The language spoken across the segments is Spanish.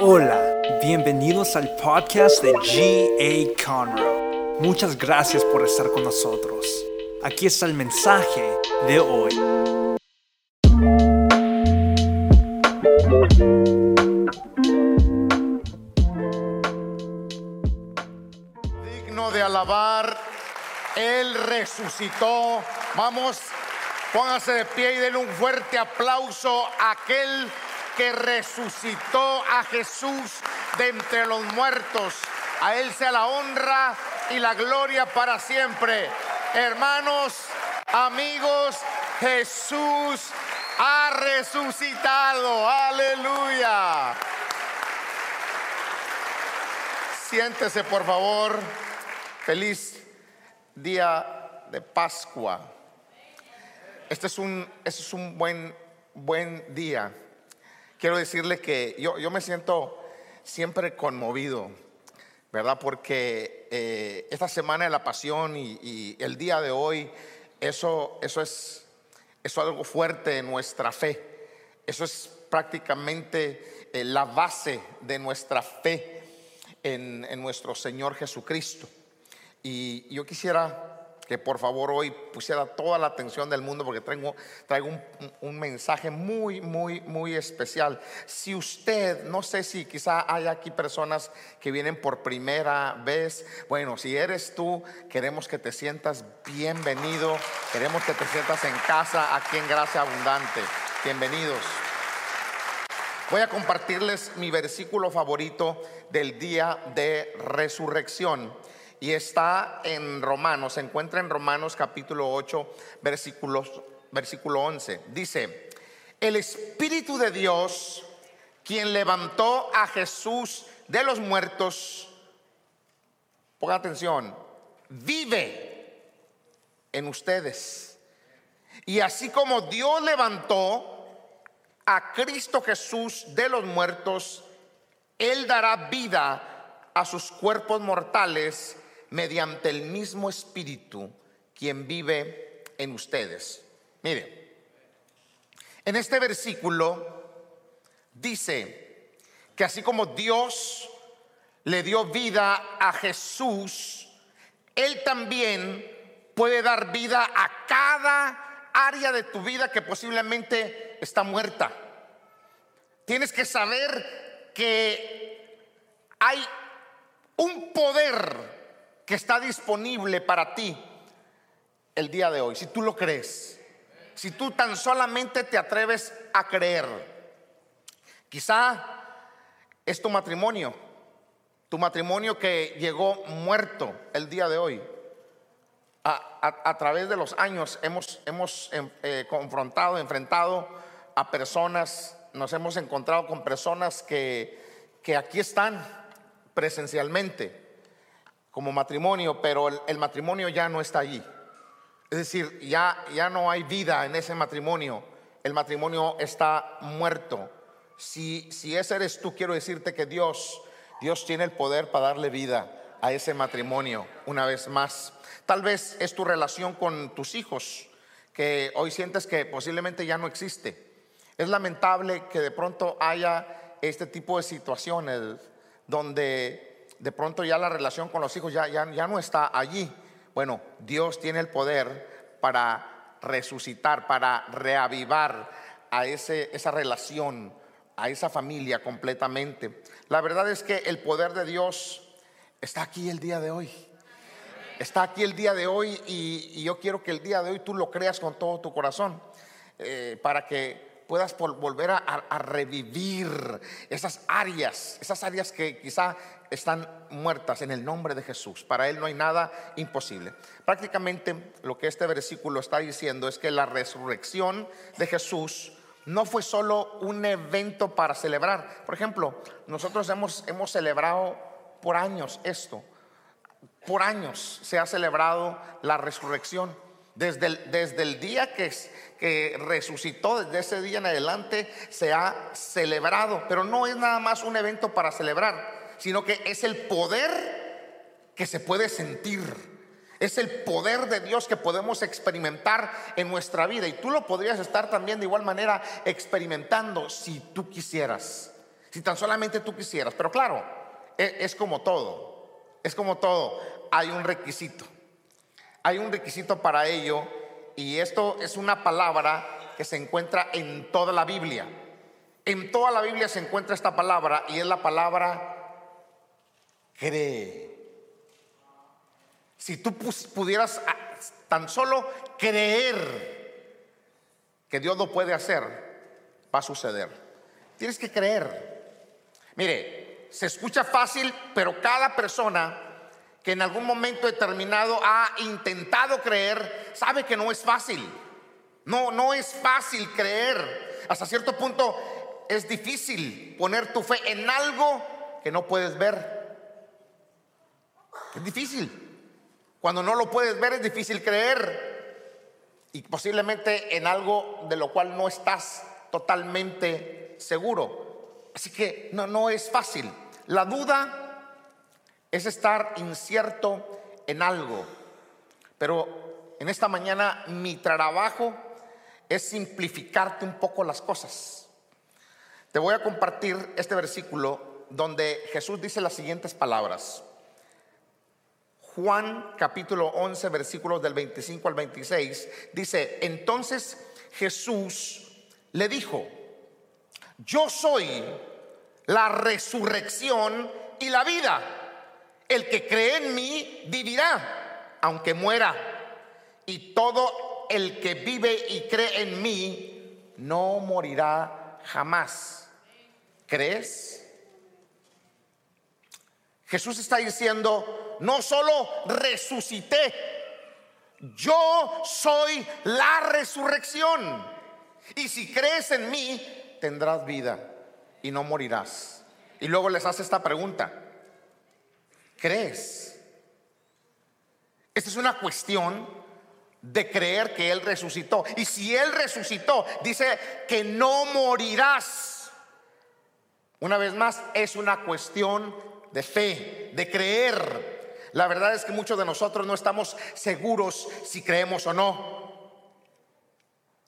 Hola, bienvenidos al podcast de G.A. Conroe. Muchas gracias por estar con nosotros. Aquí está el mensaje de hoy. digno de alabar. Él resucitó. Vamos, póngase de pie y denle un fuerte aplauso a aquel que resucitó a Jesús de entre los muertos. A Él sea la honra y la gloria para siempre. Hermanos, amigos, Jesús ha resucitado. Aleluya. Siéntese, por favor. Feliz día de Pascua. Este es un, este es un buen, buen día. Quiero decirle que yo, yo me siento siempre conmovido, ¿verdad? Porque eh, esta semana de la pasión y, el día de hoy, eso, eso es, eso es algo fuerte en nuestra fe. Eso es prácticamente eh, la base de nuestra fe en, en nuestro Señor Jesucristo. Y yo quisiera que por favor hoy pusiera toda la atención del mundo porque traigo, un mensaje muy, muy, muy especial. Si usted, no sé si quizá hay aquí personas que vienen por primera vez, bueno, si eres tú, queremos que te sientas bienvenido, queremos que te sientas en casa aquí en Gracia Abundante. Bienvenidos. Voy a compartirles mi versículo favorito del día de resurrección y está en Romanos, se encuentra en Romanos capítulo 8, versículos, versículo 11. Dice, el Espíritu de Dios, quien levantó a Jesús de los muertos, ponga atención, vive en ustedes. Y así como Dios levantó a Cristo Jesús de los muertos, Él dará vida a sus cuerpos mortales mediante el mismo Espíritu quien vive en ustedes. Mire, en este versículo dice que así como Dios le dio vida a Jesús, Él también puede dar vida a cada área de tu vida que posiblemente está muerta. Tienes que saber que hay un poder que está disponible para ti el día de hoy, si tú lo crees, si tú tan solamente te atreves a creer. Quizá es tu matrimonio, tu matrimonio que llegó muerto el día de hoy. A, a, través de los años hemos, hemos eh, confrontado, enfrentado a personas, nos hemos encontrado con personas que, que aquí están presencialmente como matrimonio, pero el, matrimonio ya no está allí. Es decir, ya, ya no hay vida en ese matrimonio. El matrimonio está muerto. Si, si ese eres tú, quiero decirte que Dios, Dios tiene el poder para darle vida a ese matrimonio una vez más. Tal vez es tu relación con tus hijos, que hoy sientes que posiblemente ya no existe. Es lamentable que de pronto haya este tipo de situaciones donde de pronto ya la relación con los hijos ya, ya, ya no está allí. Bueno, Dios tiene el poder para resucitar, para reavivar a ese, esa relación, a esa familia completamente. La verdad es que el poder de Dios está aquí el día de hoy. Está aquí el día de hoy y, yo quiero que el día de hoy tú lo creas con todo tu corazón eh, para que puedas volver a, revivir esas áreas, esas áreas que quizá están muertas en el nombre de Jesús. Para Él no hay nada imposible. Prácticamente lo que este versículo está diciendo es que la resurrección de Jesús no fue solo un evento para celebrar. Por ejemplo, nosotros hemos, hemos celebrado por años esto. Por años se ha celebrado la resurrección. Desde el, desde el día que, que resucitó, desde ese día en adelante, se ha celebrado. Pero no es nada más un evento para celebrar, sino que es el poder que se puede sentir. Es el poder de Dios que podemos experimentar en nuestra vida. Y tú lo podrías estar también de igual manera experimentando si tú quisieras. Si tan solamente tú quisieras. Pero claro, e, es, como todo. Es como todo. Hay un requisito. Hay un requisito para ello. Y esto es una palabra que se encuentra en toda la Biblia. En toda la Biblia se encuentra esta palabra y es la palabra cree. Si tú pudieras ah, tan solo creer que Dios lo puede hacer, va a suceder. Tienes que creer. Mire, se escucha fácil, pero cada persona que en algún momento determinado ha intentado creer, sabe que no es fácil. No, no es fácil creer. Hasta cierto punto es difícil poner tu fe en algo que no puedes ver. Es difícil. Cuando no lo puedes ver es difícil creer y posiblemente en algo de lo cual no estás totalmente seguro. Así que no, no es fácil. La duda es estar incierto en algo. Pero en esta mañana mi trabajo es simplificarte un poco las cosas. Te voy a compartir este versículo donde Jesús dice las siguientes palabras. Juan capítulo 11 versículos del 25 al 26 dice, entonces Jesús le dijo, yo soy la resurrección y la vida. El que cree en mí vivirá, aunque muera. Y todo el que vive y cree en mí no morirá jamás. ¿Crees? Jesús está diciendo, no solo resucité, yo soy la resurrección. Y si crees en mí, tendrás vida y no morirás. Y luego les hace esta pregunta. ¿Crees? Esta es una cuestión de creer que Él resucitó. Y si Él resucitó, dice que no morirás. Una vez más, es una cuestión de fe, de creer. La verdad es que muchos de nosotros no estamos seguros si creemos o no.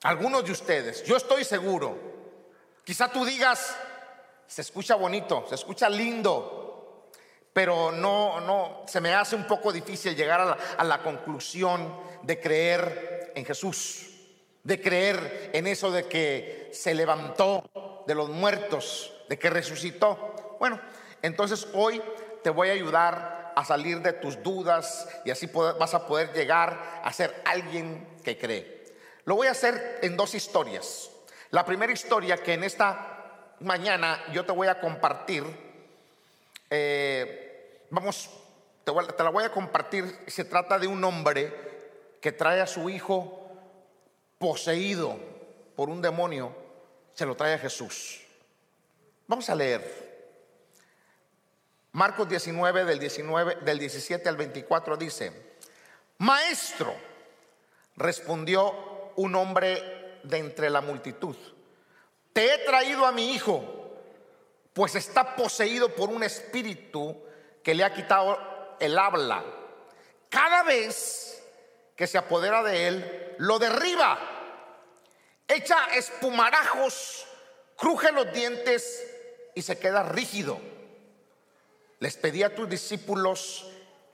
Algunos de ustedes, yo estoy seguro. Quizá tú digas, se escucha bonito, se escucha lindo, pero no, no, se me hace un poco difícil llegar a la, conclusión de creer en Jesús, de creer en eso de que se levantó de los muertos, de que resucitó. Bueno, entonces hoy te voy a ayudar a salir de tus dudas y así vas a poder llegar a ser alguien que cree. Lo voy a hacer en dos historias. La primera historia que en esta mañana yo te voy a compartir, eh, vamos, te, te la voy a compartir, se trata de un hombre que trae a su hijo poseído por un demonio, se lo trae a Jesús. Vamos a leer. Marcos 19 del, 19 del 17 al 24 dice, Maestro, respondió un hombre de entre la multitud, te he traído a mi hijo, pues está poseído por un espíritu que le ha quitado el habla. Cada vez que se apodera de él, lo derriba, echa espumarajos, cruje los dientes y se queda rígido les pedí a tus discípulos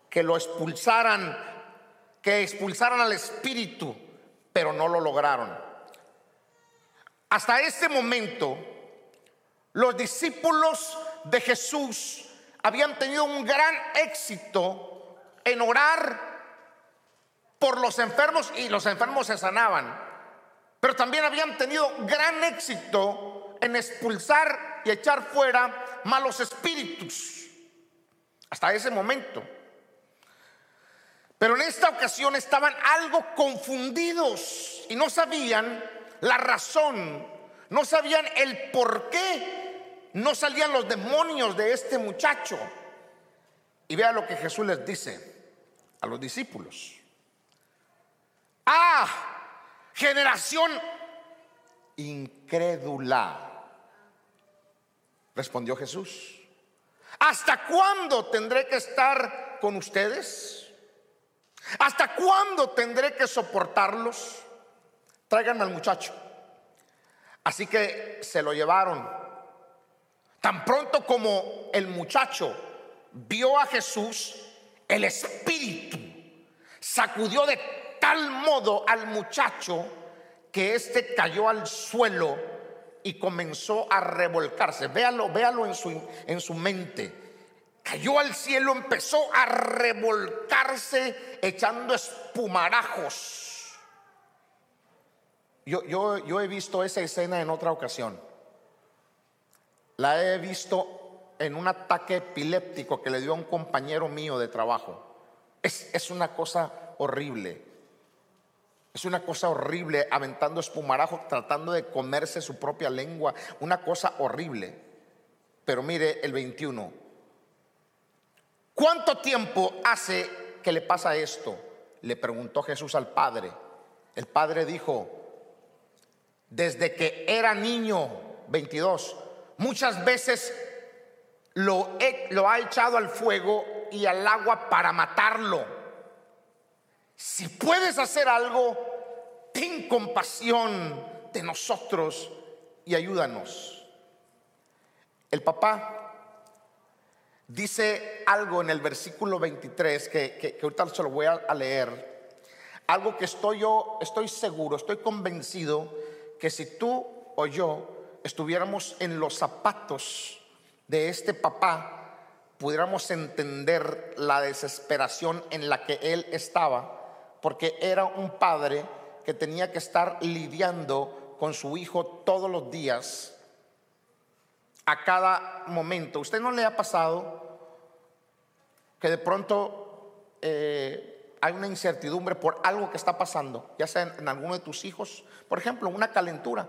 que lo expulsaran, que expulsaran al espíritu, pero no lo lograron. Hasta este momento, los discípulos de Jesús habían tenido un gran éxito en orar por los enfermos y los enfermos se sanaban. Pero también habían tenido gran éxito en expulsar y echar fuera malos espíritus hasta ese momento. Pero en esta ocasión estaban algo confundidos y no sabían la razón, no sabían el por qué no salían los demonios de este muchacho. Y vea lo que Jesús les dice a los discípulos. Ah, generación incrédula, respondió Jesús. ¿Hasta cuándo tendré que estar con ustedes? ¿Hasta cuándo tendré que soportarlos? Tráiganme al muchacho. Así que se lo llevaron. Tan pronto como el muchacho vio a Jesús, el espíritu sacudió de tal modo al muchacho que éste cayó al suelo y comenzó a revolcarse. Véalo, véalo en su, en su mente. Cayó al cielo, empezó a revolcarse echando espumarajos. Yo, yo, yo he visto esa escena en otra ocasión. La he visto en un ataque epiléptico que le dio a un compañero mío de trabajo. Es, es una cosa horrible. Es una cosa horrible aventando espumarajo, tratando de comerse su propia lengua. Una cosa horrible. Pero mire el 21. ¿Cuánto tiempo hace que le pasa esto? Le preguntó Jesús al Padre. El Padre dijo, desde que era niño, 22, muchas veces lo, ha echado al fuego y al agua para matarlo. Si puedes hacer algo, ten compasión de nosotros y ayúdanos. El papá dice algo en el versículo 23 que, que, ahorita se lo voy a, leer. Algo que estoy yo, estoy seguro, estoy convencido que si tú o yo estuviéramos en los zapatos de este papá, pudiéramos entender la desesperación en la que él estaba porque era un padre que tenía que estar lidiando con su hijo todos los días, a cada momento. ¿Usted no le ha pasado que de pronto eh, hay una incertidumbre por algo que está pasando, ya sea en, alguno de tus hijos? Por ejemplo, una calentura.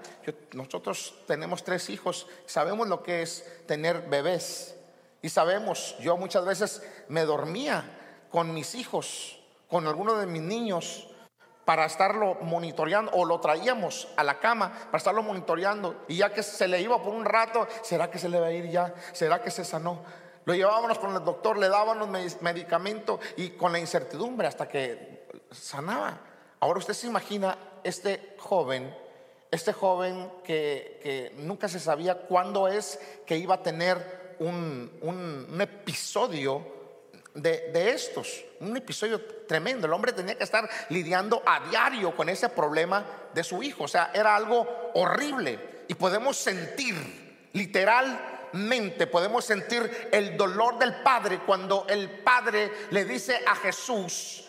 nosotros tenemos tres hijos, sabemos lo que es tener bebés y sabemos, yo muchas veces me dormía con mis hijos con alguno de mis niños para estarlo monitoreando o lo traíamos a la cama para estarlo monitoreando y ya que se le iba por un rato, ¿será que se le va a ir ya? ¿Será que se sanó? Lo llevábamos con el doctor, le dábamos medicamento y con la incertidumbre hasta que sanaba. Ahora usted se imagina este joven, este joven que, nunca se sabía cuándo es que iba a tener un, un episodio de, estos. Un episodio tremendo. El hombre tenía que estar lidiando a diario con ese problema de su hijo. O sea, era algo horrible. Y podemos sentir, literalmente, podemos sentir el dolor del padre cuando el padre le dice a Jesús,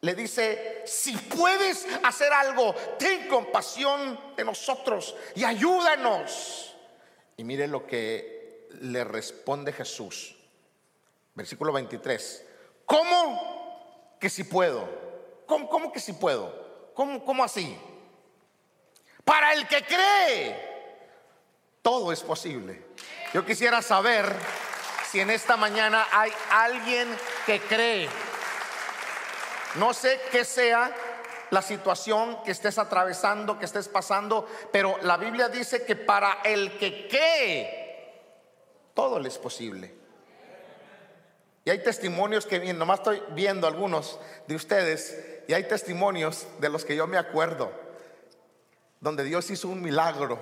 le dice, si puedes hacer algo, ten compasión de nosotros y ayúdanos. Y mire lo que le responde Jesús. Versículo 23. ¿Cómo que si puedo? ¿Cómo, que si puedo? ¿Cómo, ¿Cómo así? Para el que cree, todo es posible. Yo quisiera saber si en esta mañana hay alguien que cree. No sé qué sea la situación que estés atravesando, que estés pasando, pero la Biblia dice que para el que cree, todo le es posible. Y hay testimonios que nomás estoy viendo algunos de ustedes, y hay testimonios de los que yo me acuerdo, donde Dios hizo un milagro,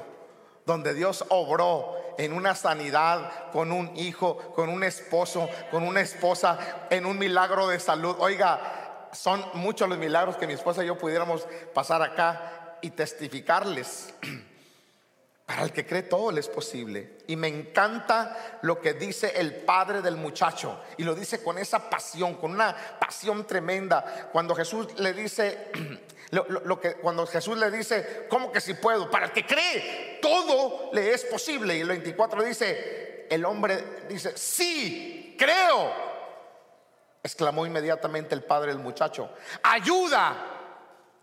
donde Dios obró en una sanidad con un hijo, con un esposo, con una esposa, en un milagro de salud. Oiga, son muchos los milagros que mi esposa y yo pudiéramos pasar acá y testificarles. Para el que cree todo le es posible. Y me encanta lo que dice el padre del muchacho. Y lo dice con esa pasión, con una pasión tremenda. Cuando Jesús le dice, lo, que, cuando Jesús le dice, ¿cómo que si puedo? Para el que cree, todo le es posible. Y el 24 dice, el hombre dice, sí, creo. Exclamó inmediatamente el padre del muchacho, ayuda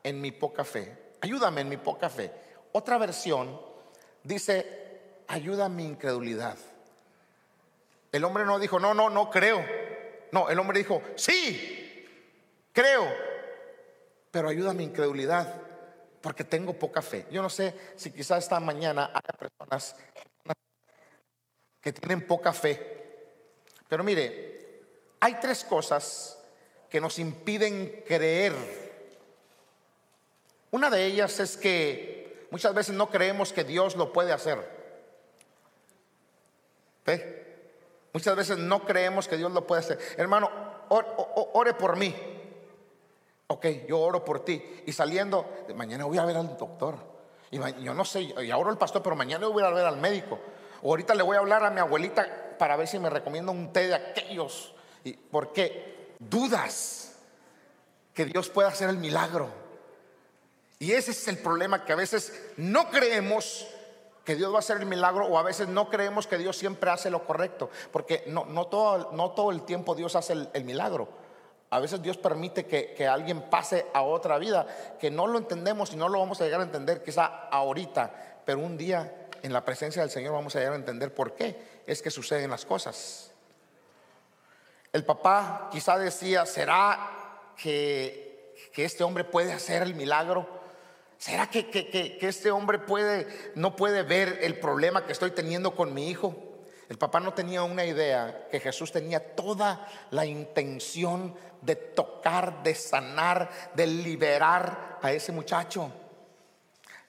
en mi poca fe. Ayúdame en mi poca fe. Otra versión dice, ayuda a mi incredulidad. El hombre no dijo, no, no, no creo. No, el hombre dijo, sí, creo, pero ayuda a mi incredulidad porque tengo poca fe. Yo no sé si quizás esta mañana haya personas que tienen poca fe. Pero mire, hay tres cosas que nos impiden creer. Una de ellas es que Muchas veces no creemos que Dios lo puede hacer. ¿Ve? Muchas veces no creemos que Dios lo puede hacer. Hermano, ore por mí. Ok, yo oro por ti. Y saliendo, mañana voy a ver al doctor. Y yo no sé, y oro al pastor, pero mañana voy a ver al médico. O ahorita le voy a hablar a mi abuelita para ver si me recomienda un té de aquellos. ¿Y ¿Por qué? Dudas que Dios pueda hacer el milagro. Y ese es el problema que a veces no creemos que Dios va a hacer el milagro o a veces no creemos que Dios siempre hace lo correcto, porque no, no, todo, no todo el tiempo Dios hace el, milagro. A veces Dios permite que, alguien pase a otra vida, que no lo entendemos y no lo vamos a llegar a entender quizá ahorita, pero un día en la presencia del Señor vamos a llegar a entender por qué es que suceden las cosas. El papá quizá decía, ¿será que, que este hombre puede hacer el milagro? ¿Será que, este hombre puede, no puede ver el problema que estoy teniendo con mi hijo? El papá no tenía una idea que Jesús tenía toda la intención de tocar, de sanar, de liberar a ese muchacho.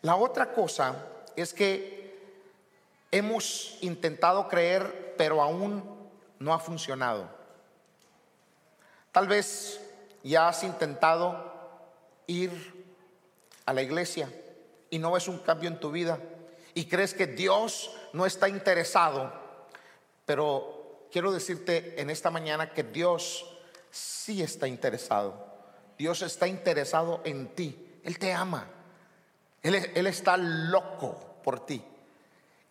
La otra cosa es que hemos intentado creer, pero aún no ha funcionado. Tal vez ya has intentado ir a la iglesia y no ves un cambio en tu vida y crees que Dios no está interesado, pero quiero decirte en esta mañana que Dios sí está interesado. Dios está interesado en ti. Él te ama. Él, está loco por ti.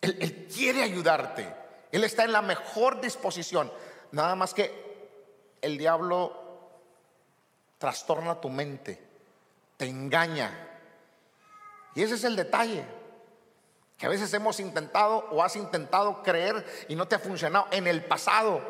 Él, él quiere ayudarte. Él está en la mejor disposición. Nada más que el diablo trastorna tu mente, te engaña, y ese es el detalle. Que a veces hemos intentado o has intentado creer y no te ha funcionado en el pasado.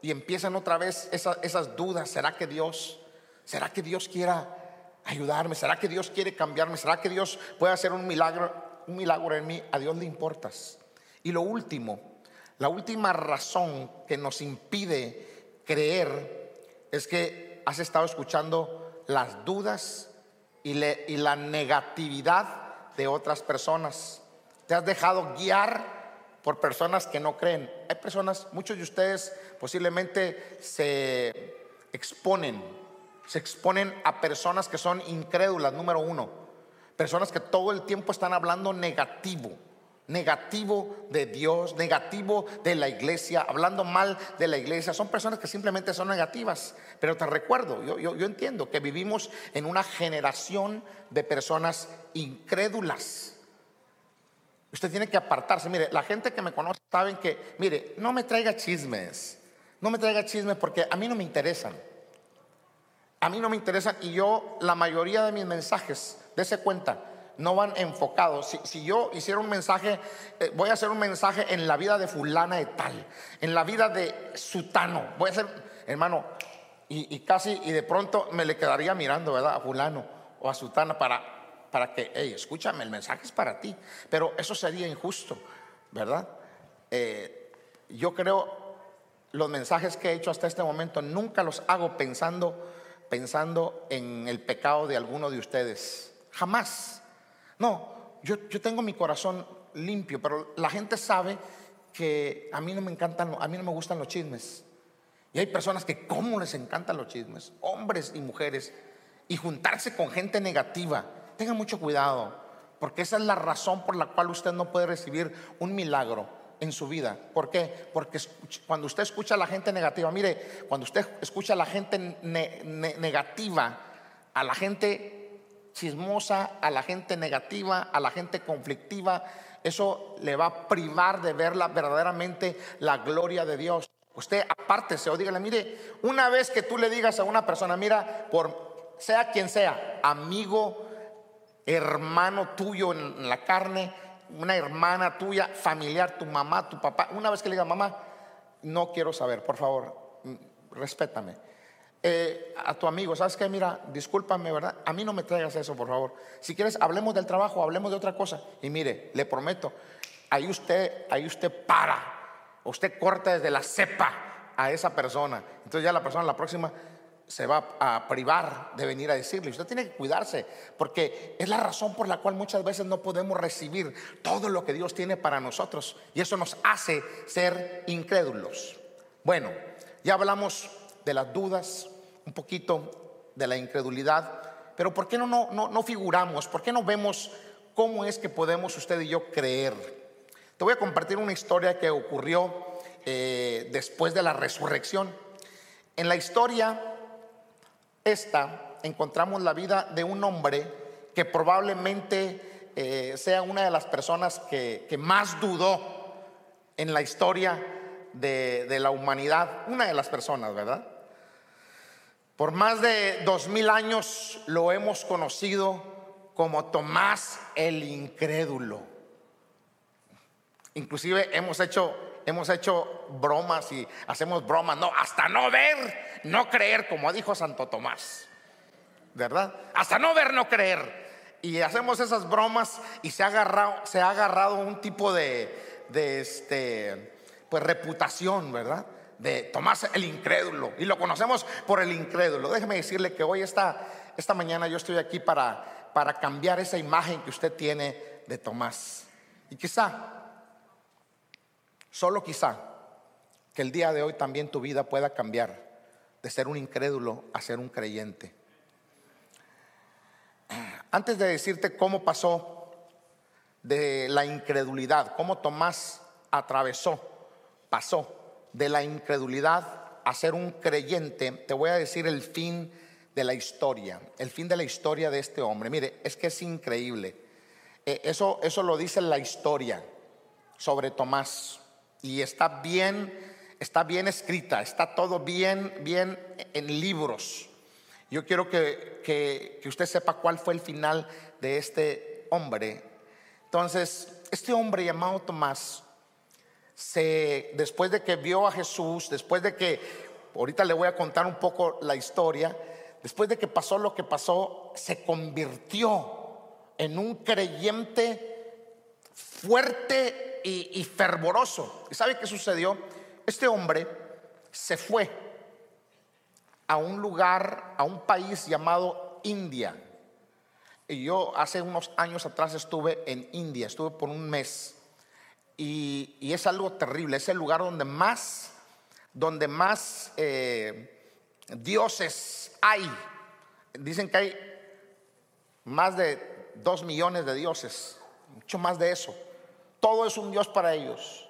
Y empiezan otra vez esas, dudas. ¿Será que Dios, será que Dios quiera ayudarme? ¿Será que Dios quiere cambiarme? ¿Será que Dios puede hacer un milagro, un milagro en mí? A Dios le importas. Y lo último, la última razón que nos impide creer es que has estado escuchando las dudas y, y la negatividad de otras personas. Te has dejado guiar por personas que no creen. Hay personas, muchos de ustedes posiblemente se exponen, se exponen a personas que son incrédulas, número uno. Personas que todo el tiempo están hablando negativo negativo de Dios, negativo de la iglesia, hablando mal de la iglesia. Son personas que simplemente son negativas. Pero te recuerdo, yo, yo, entiendo que vivimos en una generación de personas incrédulas. Usted tiene que apartarse. Mire, la gente que me conoce saben que, mire, no me traiga chismes. No me traiga chismes porque a mí no me interesan. A mí no me interesan y yo la mayoría de mis mensajes, dése cuenta, no van enfocados. Si, yo hiciera un mensaje, eh, voy a hacer un mensaje en la vida de fulana de tal, en la vida de sutano, voy a hacer, hermano, y, casi, y de pronto me le quedaría mirando, ¿verdad? A fulano o a sutana para, para que, hey, escúchame, el mensaje es para ti. Pero eso sería injusto, ¿verdad? Eh, yo creo, los mensajes que he hecho hasta este momento, nunca los hago pensando, pensando en el pecado de alguno de ustedes. Jamás. No, yo, tengo mi corazón limpio, pero la gente sabe que a mí no me encantan, a mí no me gustan los chismes. Y hay personas que cómo les encantan los chismes, hombres y mujeres, y juntarse con gente negativa. Tenga mucho cuidado, porque esa es la razón por la cual usted no puede recibir un milagro en su vida. ¿Por qué? Porque cuando usted escucha a la gente negativa, mire, cuando usted escucha a la gente negativa, a la gente chismosa, a la gente negativa, a la gente conflictiva, eso le va a privar de ver verdaderamente la gloria de Dios. Usted apártese o dígale, mire, una vez que tú le digas a una persona, mira, por sea quien sea, amigo, hermano tuyo en la carne, una hermana tuya, familiar, tu mamá, tu papá, una vez que le diga, mamá, no quiero saber, por favor, respétame eh, a tu amigo, ¿sabes qué? Mira, discúlpame, ¿verdad? A mí no me traigas eso, por favor. Si quieres, hablemos del trabajo, hablemos de otra cosa. Y mire, le prometo, ahí usted, ahí usted para, usted corta desde la cepa a esa persona. Entonces ya la persona, la próxima, se va a privar de venir a decirle. Usted tiene que cuidarse, porque es la razón por la cual muchas veces no podemos recibir todo lo que Dios tiene para nosotros. Y eso nos hace ser incrédulos. Bueno, ya hablamos de las dudas, un poquito de la incredulidad, pero ¿por qué no, no, no, figuramos? ¿Por qué no vemos cómo es que podemos usted y yo creer? Te voy a compartir una historia que ocurrió eh, después de la resurrección. En la historia esta encontramos la vida de un hombre que probablemente eh, sea una de las personas que, más dudó en la historia de, la humanidad, una de las personas, ¿verdad? Por más de dos mil años lo hemos conocido como Tomás el incrédulo. Inclusive hemos hecho hemos hecho bromas y hacemos bromas, no, hasta no ver, no creer, como dijo Santo Tomás, ¿verdad? Hasta no ver, no creer. Y hacemos esas bromas y se ha agarrado, se ha agarrado un tipo de, de este, pues reputación, ¿verdad? De Tomás el incrédulo. Y lo conocemos por el incrédulo. Déjeme decirle que hoy, esta, esta mañana, yo estoy aquí para, para cambiar esa imagen que usted tiene de Tomás. Y quizá Solo quizá que el día de hoy también tu vida pueda cambiar de ser un incrédulo a ser un creyente. Antes de decirte cómo pasó de la incredulidad, cómo Tomás atravesó, pasó de la incredulidad a ser un creyente, te voy a decir el fin de la historia, el fin de la historia de este hombre. Mire, es que es increíble. Eh, eso, eso lo dice la historia sobre Tomás y está bien, está bien escrita, está todo bien, bien en libros. Yo quiero que, que, usted sepa cuál fue el final de este hombre. Entonces, este hombre llamado Tomás, se, después de que vio a Jesús, después de que, ahorita le voy a contar un poco la historia, después de que pasó lo que pasó, se convirtió en un creyente fuerte y, fervoroso. ¿Y sabe qué sucedió? Este hombre se fue a un lugar, a un país llamado India. Y yo hace unos años atrás estuve en India, estuve por un mes. Y, es algo terrible, es el lugar donde más, donde más eh, dioses hay. Dicen que hay más de dos millones de dioses, mucho más de eso. Todo es un Dios para ellos.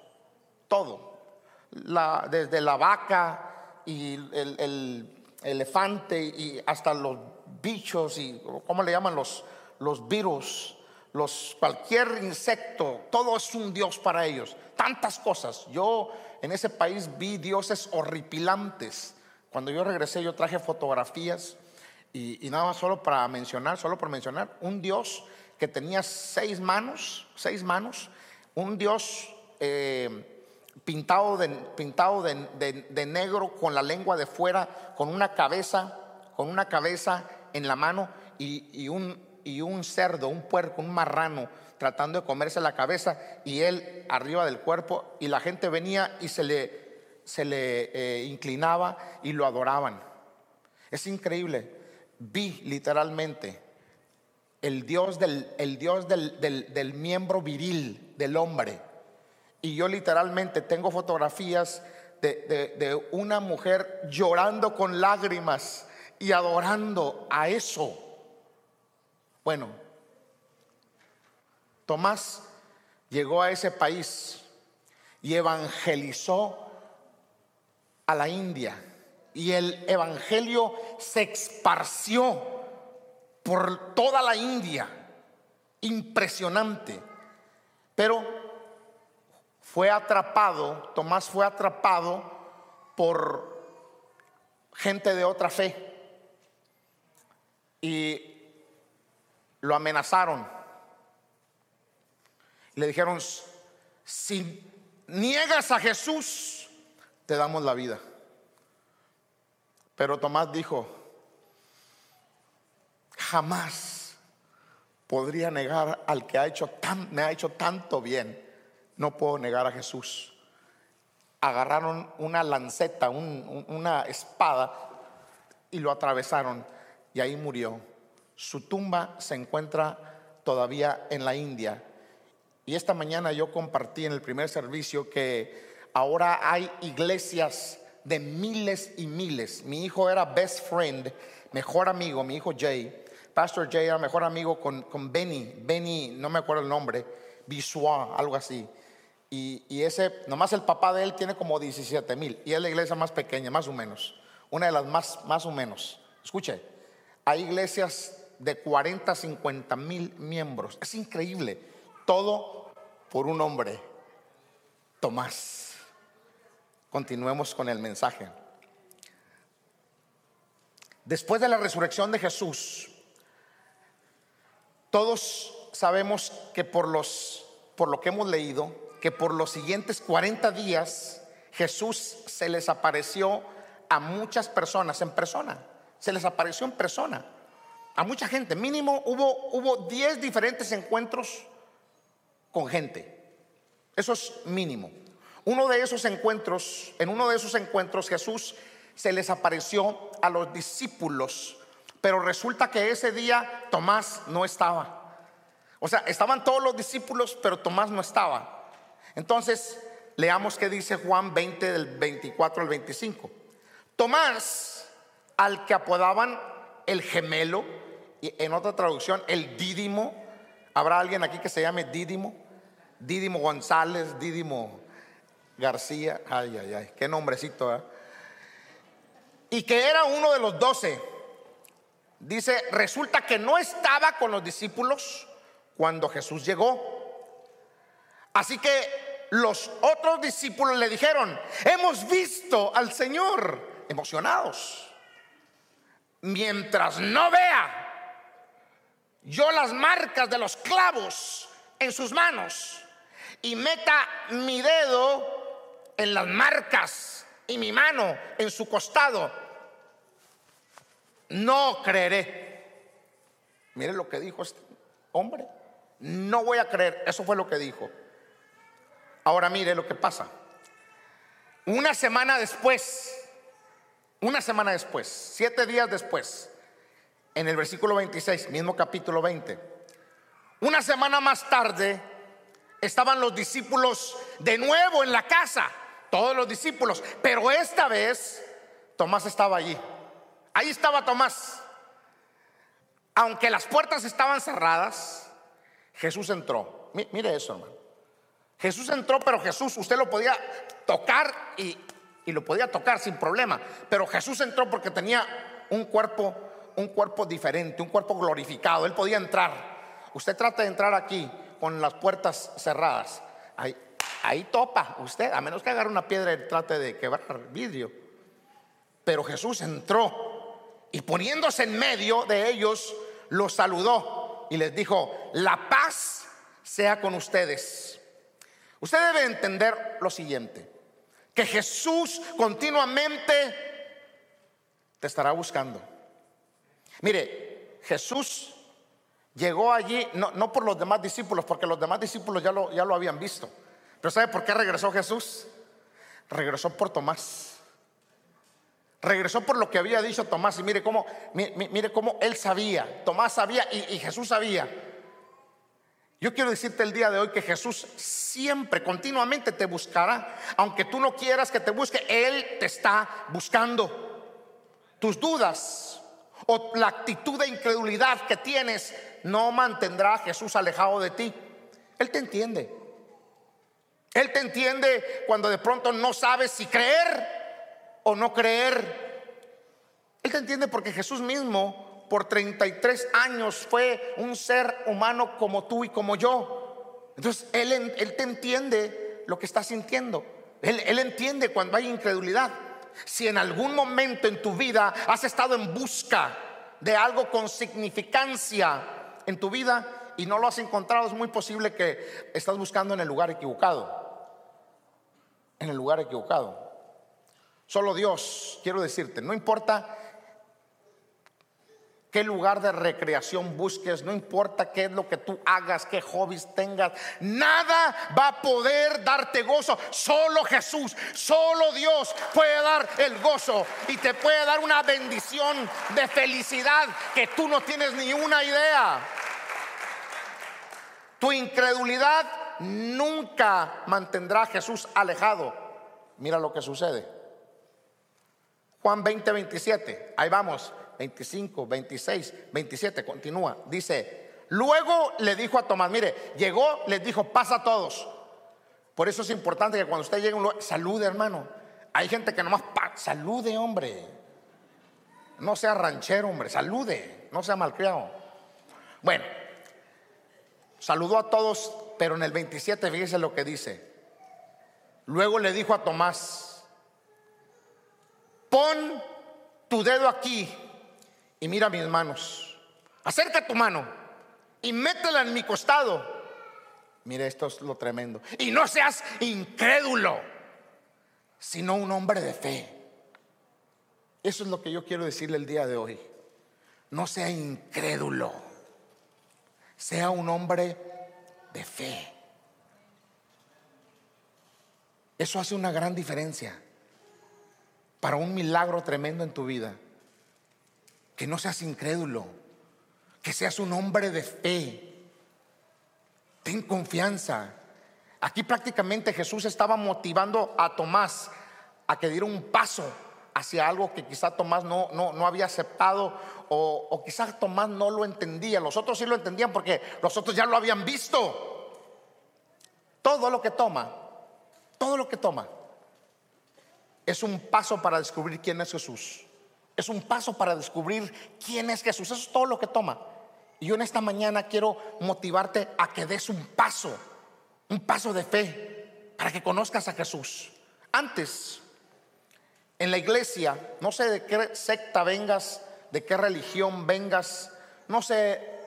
Todo. desde la vaca y el, elefante y hasta los bichos y ¿cómo le llaman los, los virus? Los, cualquier insecto, todo es un Dios para ellos. Tantas cosas. Yo en ese país vi dioses horripilantes. Cuando yo regresé yo traje fotografías y, nada más solo para mencionar, solo por mencionar, un Dios que tenía seis manos, seis manos un Dios eh, pintado, de, pintado de, negro con la lengua de fuera, con una cabeza, con una cabeza en la mano y, un, y un cerdo, un puerco, un marrano tratando de comerse la cabeza y él arriba del cuerpo y la gente venía y se le, se le eh, inclinaba y lo adoraban. Es increíble. Vi literalmente el Dios del, el Dios del, del, miembro viril del hombre. Y yo literalmente tengo fotografías de, de, una mujer llorando con lágrimas y adorando a eso. Bueno, Tomás llegó a ese país y evangelizó a la India. Y el evangelio se esparció por toda la India. Impresionante. Pero fue atrapado, Tomás fue atrapado por gente de otra fe. Y lo amenazaron. Le dijeron, si niegas a Jesús, te damos la vida. Pero Tomás dijo, jamás podría negar al que me ha hecho tanto bien. No puedo negar a Jesús. Agarraron una lanceta, una espada y lo atravesaron y ahí murió. Su tumba se encuentra todavía en la India. Y esta mañana yo compartí en el primer servicio que ahora hay iglesias de miles y miles. Mi hijo era best friend, mejor amigo, mi hijo Jay. Pastor Jay era mejor amigo con, con Benny, Benny, no me acuerdo el nombre, Bisua, algo así. Y, y, ese, nomás el papá de él tiene como 17 mil. Y es la iglesia más pequeña, más o menos. Una de las más, más o menos. Escuche, hay iglesias de 40, 50 mil miembros. Es increíble. Todo por un hombre, Tomás. Continuemos con el mensaje. Después de la resurrección de Jesús, todos sabemos que por los por lo que hemos leído, que por los siguientes 40 días Jesús se les apareció a muchas personas en persona. Se les apareció en persona a mucha gente. Mínimo hubo hubo 10 diferentes encuentros con gente. Eso es mínimo. Uno de esos encuentros, en uno de esos encuentros Jesús se les apareció a los discípulos, pero resulta que ese día Tomás no estaba. O sea, estaban todos los discípulos, pero Tomás no estaba. Entonces, leamos qué dice Juan 20 del 24 al 25. Tomás, al que apodaban el gemelo, en otra traducción, el dídimo. ¿Habrá alguien aquí que se llame dídimo? Dídimo González, dídimo García. Ay, ay, ay, qué nombrecito. ¿eh? Y que era uno de los doce. Dice, resulta que no estaba con los discípulos cuando Jesús llegó. Así que los otros discípulos le dijeron, hemos visto al Señor, emocionados. Mientras no vea yo las marcas de los clavos en sus manos y meta mi dedo en las marcas y mi mano en su costado, no creeré. Mire lo que dijo este hombre. No voy a creer. Eso fue lo que dijo. Ahora mire lo que pasa. Una semana después, una semana después, siete días después, en el versículo 26, mismo capítulo 20, una semana más tarde, estaban los discípulos de nuevo en la casa, todos los discípulos, pero esta vez Tomás estaba allí. Ahí estaba Tomás. Aunque las puertas estaban cerradas, Jesús entró. Mire eso, hermano. Jesús entró, pero Jesús, usted lo podía tocar y, lo podía tocar sin problema. Pero Jesús entró porque tenía un cuerpo, un cuerpo diferente, un cuerpo glorificado. Él podía entrar. Usted trata de entrar aquí con las puertas cerradas. Ahí, ahí topa usted, a menos que agarre una piedra y trate de quebrar vidrio. Pero Jesús entró y poniéndose en medio de ellos, los saludó y les dijo, la paz sea con ustedes. Usted debe entender lo siguiente, que Jesús continuamente te estará buscando. Mire, Jesús llegó allí no, no, por los demás discípulos, porque los demás discípulos ya lo, ya lo habían visto. Pero ¿sabe por qué regresó Jesús? Regresó por Tomás. Regresó por lo que había dicho Tomás y mire cómo, mire, cómo él sabía, Tomás sabía y, y Jesús sabía. Yo quiero decirte el día de hoy que Jesús siempre, continuamente te buscará. Aunque tú no quieras que te busque, Él te está buscando. Tus dudas o la actitud de incredulidad que tienes no mantendrá a Jesús alejado de ti. Él te entiende. Él te entiende cuando de pronto no sabes si creer o no creer. Él te entiende porque Jesús mismo por 33 años fue un ser humano como tú y como yo. Entonces Él, él te entiende lo que estás sintiendo. Él, él entiende cuando hay incredulidad. Si en algún momento en tu vida has estado en busca de algo con significancia en tu vida y no lo has encontrado, es muy posible que estás buscando en el lugar equivocado. En el lugar equivocado. Solo Dios, quiero decirte, no importa qué lugar de recreación busques, no importa qué es lo que tú hagas, qué hobbies tengas, nada va a poder darte gozo. Solo Jesús, solo Dios puede dar el gozo y te puede dar una bendición de felicidad que tú no tienes ni una idea. Tu incredulidad nunca mantendrá a Jesús alejado. Mira lo que sucede. Juan 20, 27, ahí vamos. 25, 26, 27, continúa. Dice, luego le dijo a Tomás, mire, llegó, les dijo, pasa a todos. Por eso es importante que cuando usted llegue un lugar, salude hermano. Hay gente que nomás, salude hombre. No sea ranchero hombre, salude, no sea malcriado. Bueno, saludó a todos, pero en el 27 fíjese lo que dice. Luego le dijo a Tomás, pon tu dedo aquí y mira mis manos. Acerca tu mano y métela en mi costado. Mire, esto es lo tremendo. Y no seas incrédulo, sino un hombre de fe. Eso es lo que yo quiero decirle el día de hoy. No sea incrédulo, sea un hombre de fe. Eso hace una gran diferencia para un milagro tremendo en tu vida que no seas incrédulo, que seas un hombre de fe. Ten confianza. Aquí prácticamente Jesús estaba motivando a Tomás a que diera un paso hacia algo que quizá Tomás no, no, no había aceptado o, o quizás Tomás no lo entendía. Los otros sí lo entendían porque los otros ya lo habían visto. Todo lo que toma, todo lo que toma es un paso para descubrir quién es Jesús. Es un paso para descubrir quién es Jesús. Eso es todo lo que toma. Y yo en esta mañana quiero motivarte a que des un paso, un paso de fe, para que conozcas a Jesús. Antes, en la iglesia, no sé de qué secta vengas, de qué religión vengas, no sé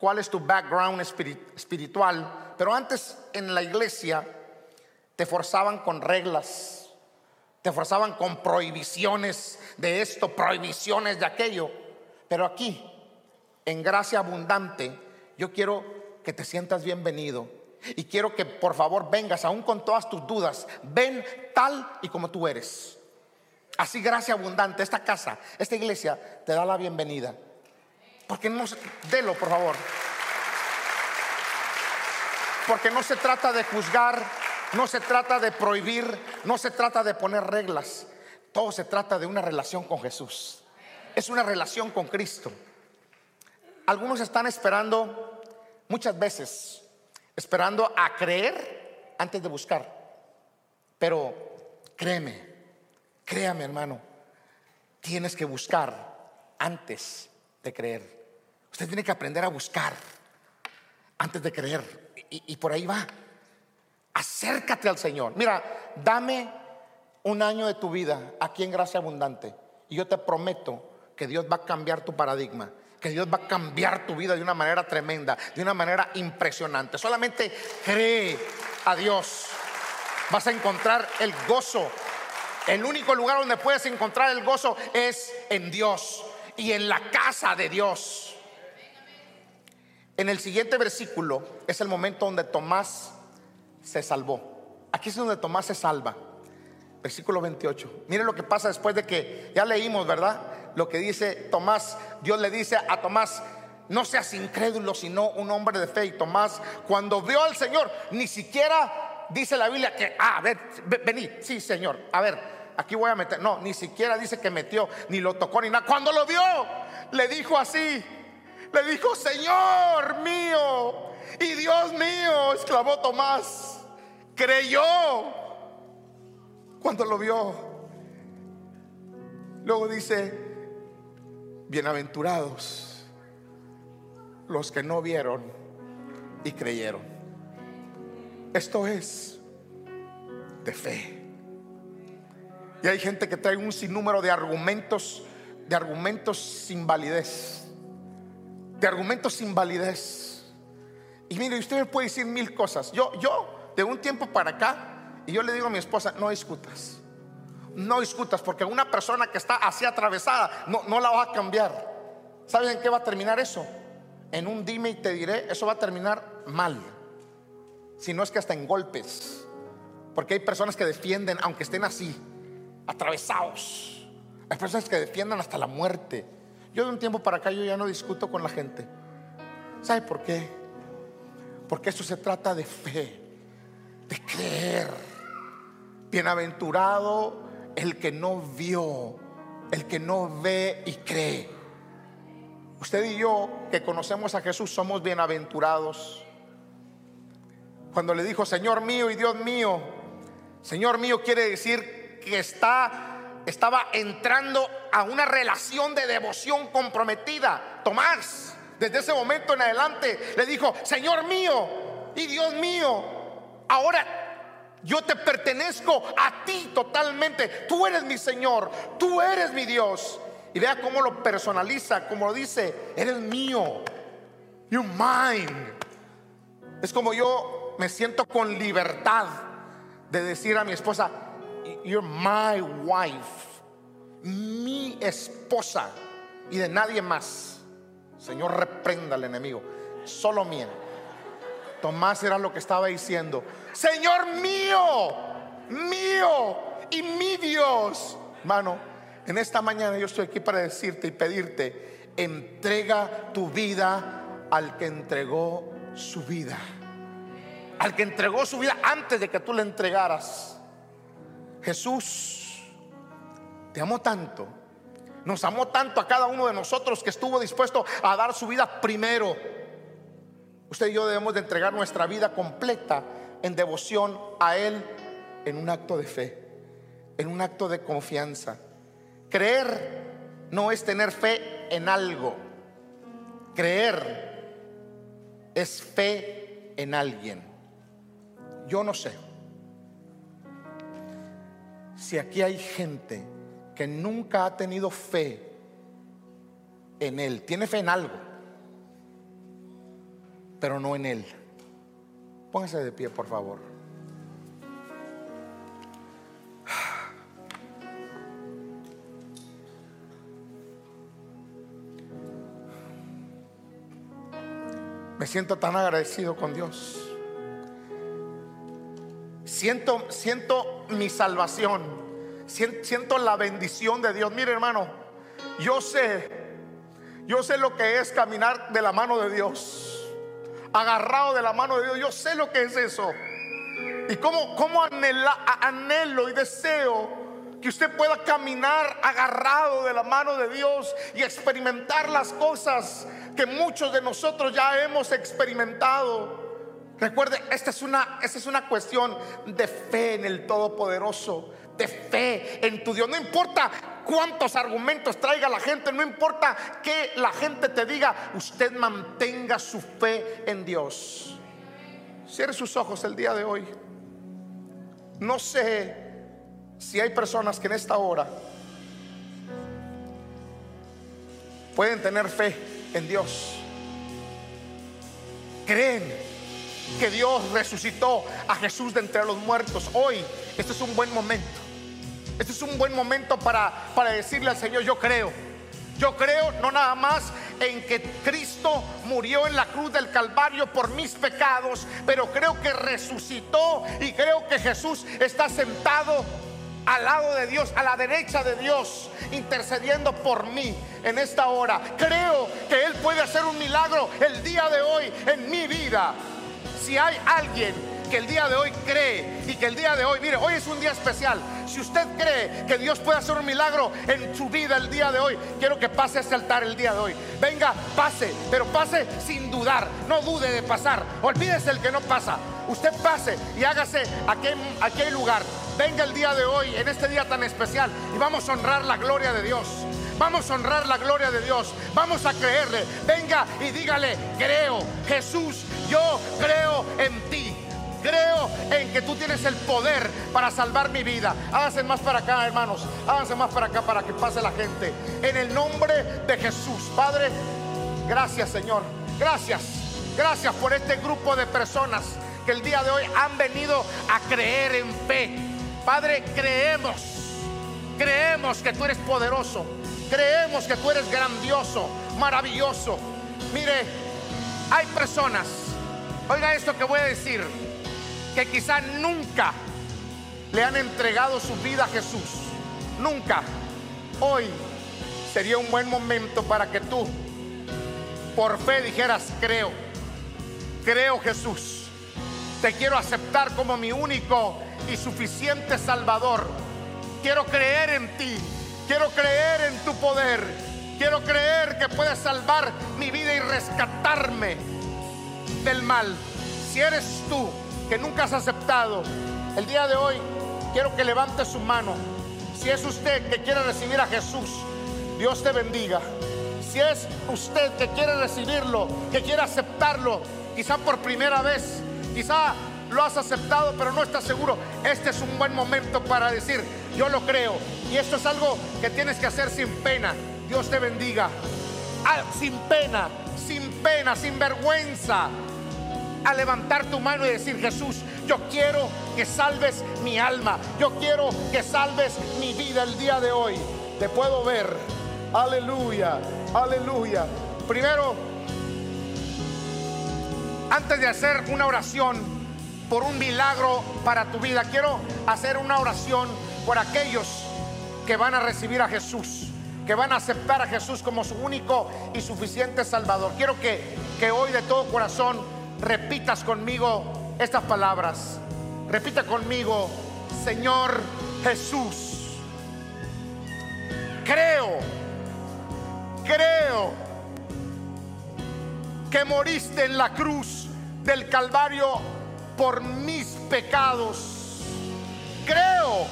cuál es tu background espiritual, pero antes en la iglesia te forzaban con reglas te forzaban con prohibiciones de esto, prohibiciones de aquello. Pero aquí, en gracia abundante, yo quiero que te sientas bienvenido. Y quiero que por favor vengas, aún con todas tus dudas, ven tal y como tú eres. Así gracia abundante, esta casa, esta iglesia te da la bienvenida. Porque no, delo por favor. Porque no se trata de juzgar, no se trata de prohibir, no se trata de poner reglas. Todo se trata de una relación con Jesús. Es una relación con Cristo. Algunos están esperando, muchas veces, esperando a creer antes de buscar. Pero créeme, créame hermano, tienes que buscar antes de creer. Usted tiene que aprender a buscar antes de creer. Y, y por ahí va. Acércate al Señor. Mira, dame un año de tu vida aquí en Gracia Abundante y yo te prometo que Dios va a cambiar tu paradigma, que Dios va a cambiar tu vida de una manera tremenda, de una manera impresionante. Solamente cree a Dios. Vas a encontrar el gozo. El único lugar donde puedes encontrar el gozo es en Dios y en la casa de Dios. En el siguiente versículo es el momento donde Tomás se salvó. Aquí es donde Tomás se salva. Versículo 28. Miren lo que pasa después de que ya leímos, ¿verdad? Lo que dice Tomás. Dios le dice a Tomás, no seas incrédulo, sino un hombre de fe. Y Tomás, cuando vio al Señor, ni siquiera dice la Biblia que, ah, a ver, vení, sí, Señor, a ver, aquí voy a meter. No, ni siquiera dice que metió, ni lo tocó, ni nada. Cuando lo vio, le dijo así, le dijo, Señor mío y Dios mío, exclamó Tomás creyó cuando lo vio. Luego dice, bienaventurados los que no vieron y creyeron. Esto es de fe. Y hay gente que trae un sinnúmero de argumentos, de argumentos sin validez. De argumentos sin validez. Y mire, usted me puede decir mil cosas. Yo, yo de un tiempo para acá, y yo le digo a mi esposa, no discutas. No discutas, porque una persona que está así atravesada no, no la va a cambiar. ¿Saben en qué va a terminar eso? En un dime y te diré, eso va a terminar mal. Si no es que hasta en golpes. Porque hay personas que defienden, aunque estén así, atravesados. Hay personas que defiendan hasta la muerte. Yo de un tiempo para acá yo ya no discuto con la gente. ¿Sabe por qué? Porque esto se trata de fe, de creer. Bienaventurado el que no vio, el que no ve y cree. Usted y yo que conocemos a Jesús somos bienaventurados. Cuando le dijo, Señor mío y Dios mío, Señor mío quiere decir que está estaba entrando a una relación de devoción comprometida. Tomás, desde ese momento en adelante, le dijo, Señor mío y Dios mío, ahora yo te pertenezco a ti totalmente. Tú eres mi Señor, tú eres mi Dios. Y vea cómo lo personaliza, como lo dice, eres mío. You're mine. Es como yo me siento con libertad de decir a mi esposa, You're my wife, mi esposa y de nadie más. Señor, reprenda al enemigo, solo mía. Tomás era lo que estaba diciendo. Señor mío, mío y mi Dios. Hermano, en esta mañana yo estoy aquí para decirte y pedirte, entrega tu vida al que entregó su vida. Al que entregó su vida antes de que tú le entregaras. Jesús te amó tanto. Nos amó tanto a cada uno de nosotros que estuvo dispuesto a dar su vida primero. Usted y yo debemos de entregar nuestra vida completa en devoción a Él en un acto de fe, en un acto de confianza. Creer no es tener fe en algo. Creer es fe en alguien. Yo no sé si aquí hay gente que nunca ha tenido fe en Él, tiene fe en algo pero no en Él. Póngase de pie, por favor. Me siento tan agradecido con Dios. Siento, siento mi salvación. Siento la bendición de Dios. Mire, hermano, yo sé, yo sé lo que es caminar de la mano de Dios agarrado de la mano de Dios. Yo sé lo que es eso. Y cómo, cómo anhelo y deseo que usted pueda caminar agarrado de la mano de Dios y experimentar las cosas que muchos de nosotros ya hemos experimentado. Recuerde, esta es una, esta es una cuestión de fe en el Todopoderoso, de fe en tu Dios. No importa cuántos argumentos traiga la gente, no importa que la gente te diga, usted mantenga su fe en Dios. Cierre sus ojos el día de hoy. No sé si hay personas que en esta hora pueden tener fe en Dios. Creen que Dios resucitó a Jesús de entre los muertos. Hoy, este es un buen momento este es un buen momento para, para decirle al Señor, yo creo. Yo creo no nada más en que Cristo murió en la cruz del Calvario por mis pecados, pero creo que resucitó y creo que Jesús está sentado al lado de Dios, a la derecha de Dios, intercediendo por mí en esta hora. Creo que Él puede hacer un milagro el día de hoy en mi vida. Si hay alguien que el día de hoy cree y que el día de hoy, mire, hoy es un día especial. Si usted cree que Dios puede hacer un milagro en su vida el día de hoy, quiero que pase a este altar el día de hoy. Venga, pase, pero pase sin dudar. No dude de pasar. Olvídese el que no pasa. Usted pase y hágase aquí hay lugar. Venga el día de hoy, en este día tan especial, y vamos a honrar la gloria de Dios. Vamos a honrar la gloria de Dios. Vamos a creerle. Venga y dígale, creo, Jesús, yo creo en ti. Creo en que tú tienes el poder para salvar mi vida. Háganse más para acá, hermanos. Háganse más para acá para que pase la gente. En el nombre de Jesús. Padre, gracias Señor. Gracias. Gracias por este grupo de personas que el día de hoy han venido a creer en fe. Padre, creemos. Creemos que tú eres poderoso. Creemos que tú eres grandioso maravilloso. Mire, hay personas, oiga esto que voy a decir, que quizá nunca le han entregado su vida a Jesús. Nunca. Hoy sería un buen momento para que tú, por fe, dijeras, creo, creo Jesús. Te quiero aceptar como mi único y suficiente Salvador. Quiero creer en ti. Quiero creer en tu poder. Quiero creer que puedes salvar mi vida y rescatarme del mal. Si eres tú que nunca has aceptado, el día de hoy quiero que levante su mano. Si es usted que quiere recibir a Jesús, Dios te bendiga. Si es usted que quiere recibirlo, que quiere aceptarlo, quizá por primera vez, quizá lo has aceptado pero no estás seguro, este es un buen momento para decir, yo lo creo. Y esto es algo que tienes que hacer sin pena. Dios te bendiga. Ah, sin pena, sin pena, sin vergüenza. A levantar tu mano y decir, Jesús, yo quiero que salves mi alma. Yo quiero que salves mi vida el día de hoy. Te puedo ver. Aleluya, aleluya. Primero, antes de hacer una oración por un milagro para tu vida, quiero hacer una oración por aquellos que van a recibir a Jesús, que van a aceptar a Jesús como su único y suficiente Salvador. Quiero que, que hoy de todo corazón repitas conmigo estas palabras. Repita conmigo, Señor Jesús, creo, creo que moriste en la cruz del Calvario por mis pecados. Creo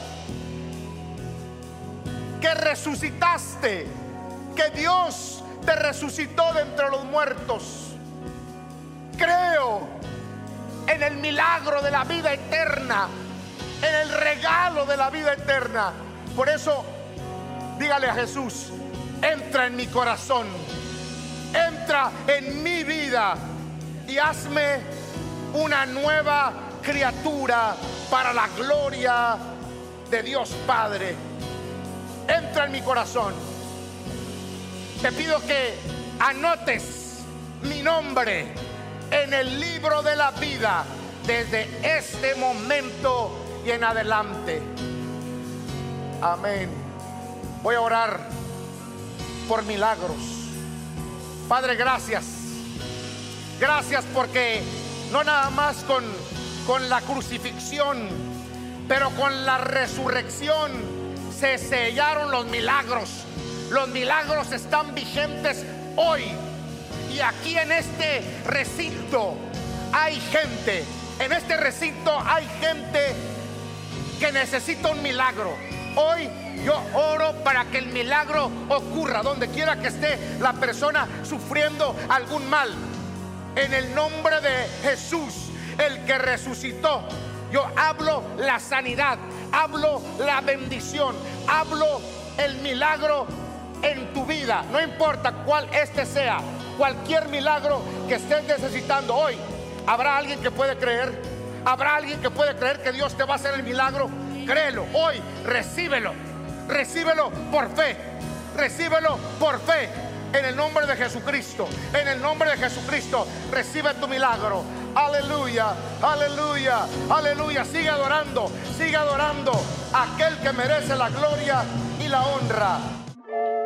que resucitaste, que Dios te resucitó de entre los muertos. Creo en el milagro de la vida eterna, en el regalo de la vida eterna. Por eso, dígale a Jesús, entra en mi corazón, entra en mi vida y hazme una nueva criatura para la gloria de Dios Padre. Entra en mi corazón. Te pido que anotes mi nombre en el libro de la vida desde este momento y en adelante. Amén. Voy a orar por milagros. Padre, gracias. Gracias porque no nada más con, con la crucifixión, pero con la resurrección se sellaron los milagros. Los milagros están vigentes hoy. Y aquí en este recinto hay gente, en este recinto hay gente que necesita un milagro. Hoy yo oro para que el milagro ocurra donde quiera que esté la persona sufriendo algún mal. En el nombre de Jesús, el que resucitó, yo hablo la sanidad, hablo la bendición, hablo el milagro en tu vida. No importa cuál este sea, cualquier milagro que estés necesitando hoy. ¿Habrá alguien que puede creer? ¿Habrá alguien que puede creer que Dios te va a hacer el milagro? Créelo, hoy recíbelo. Recíbelo por fe. Recíbelo por fe. En el nombre de Jesucristo. En el nombre de Jesucristo. Recibe tu milagro. Aleluya. Aleluya. Aleluya. Sigue adorando. Sigue adorando aquel que merece la gloria y la honra.